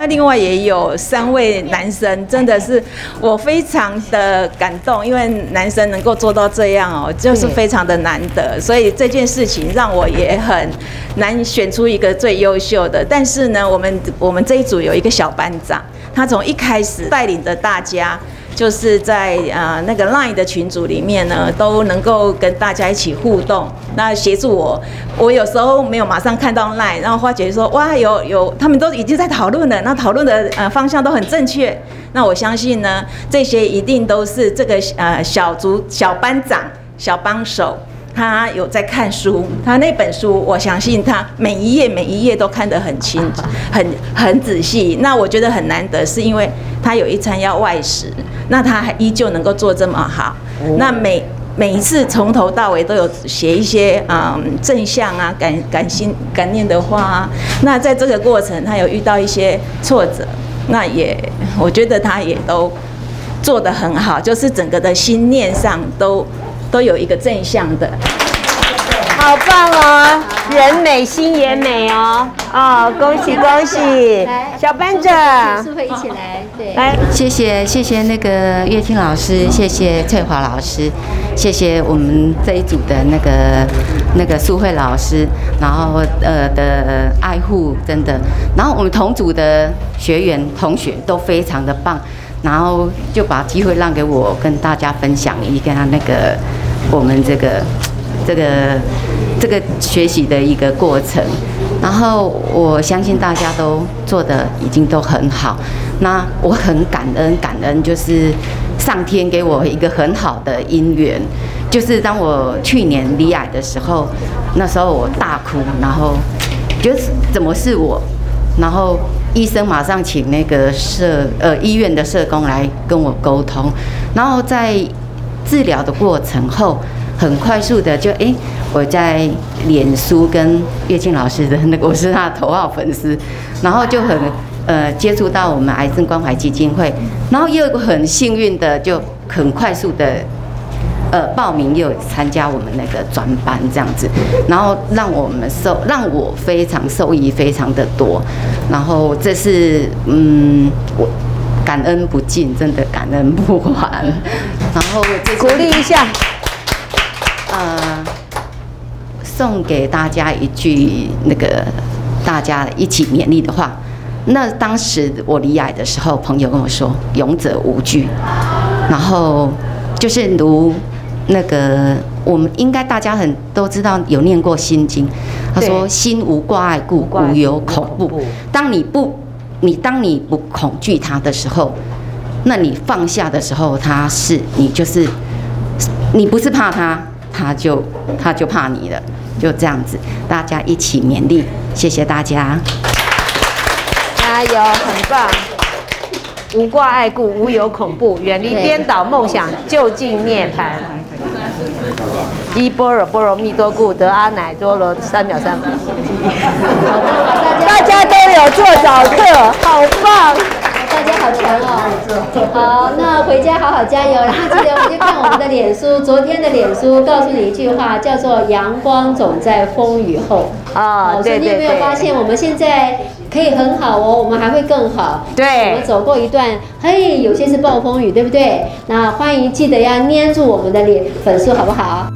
那另外也有三位男生，真的是我非常的感动，因为男生能够做到这样哦，就是非常的难得，所以这件事情让我也很难选出一个最优秀的。但是呢，我们我们这一组有一个小班长，他从一开始带领着大家。就是在呃那个 Line 的群组里面呢，都能够跟大家一起互动，那协助我。我有时候没有马上看到 Line，然后花姐说哇有有，他们都已经在讨论了，那讨论的呃方向都很正确。那我相信呢，这些一定都是这个呃小组小班长小帮手。他有在看书，他那本书，我相信他每一页每一页都看得很清，很很仔细。那我觉得很难得，是因为他有一餐要外食，那他还依旧能够做这么好。那每每一次从头到尾都有写一些嗯正向啊感感心感念的话。那在这个过程，他有遇到一些挫折，那也我觉得他也都做得很好，就是整个的心念上都。都有一个正向的，好棒哦！人美心也美哦，哦，恭喜恭喜！小班长，是会一起来，对，来，谢谢谢谢那个乐清老师，谢谢翠华老师，谢谢我们这一组的那个那个苏慧老师，然后呃的爱护，真的，然后我们同组的学员同学都非常的棒。然后就把机会让给我，跟大家分享一个那个我们这个这个这个学习的一个过程。然后我相信大家都做的已经都很好。那我很感恩感恩，就是上天给我一个很好的姻缘。就是当我去年离癌的时候，那时候我大哭，然后觉得怎么是我，然后。医生马上请那个社呃医院的社工来跟我沟通，然后在治疗的过程后，很快速的就哎，我在脸书跟叶静老师的那个我是他的头号粉丝，然后就很呃接触到我们癌症关怀基金会，然后又很幸运的就很快速的。呃，报名又参加我们那个专班这样子，然后让我们受让我非常受益非常的多，然后这是嗯，我感恩不尽，真的感恩不完。然后鼓励一下，呃，送给大家一句那个大家一起勉励的话。那当时我离癌的时候，朋友跟我说“勇者无惧”，然后就是如。那个，我们应该大家很都知道有念过《心经》，他说：“心无挂碍故，无有恐怖。当你不，你当你不恐惧它的时候，那你放下的时候，它是你就是你不是怕它，它就他就怕你了，就这样子。大家一起勉励，谢谢大家，加油，很棒。无挂碍故，无有恐怖，远离颠倒梦想，就近涅槃。”一般若波罗蜜多故，得阿耨多罗三藐三菩大家都有做早课，好棒！好强哦！好，那回家好好加油，然后记得回去看我们的脸书，昨天的脸书告诉你一句话，叫做“阳光总在风雨后”。啊，对对对。所以你有没有发现，我们现在可以很好哦，我们还会更好。对。我们走过一段，嘿，有些是暴风雨，对不对？那欢迎记得要粘住我们的脸粉丝，好不好？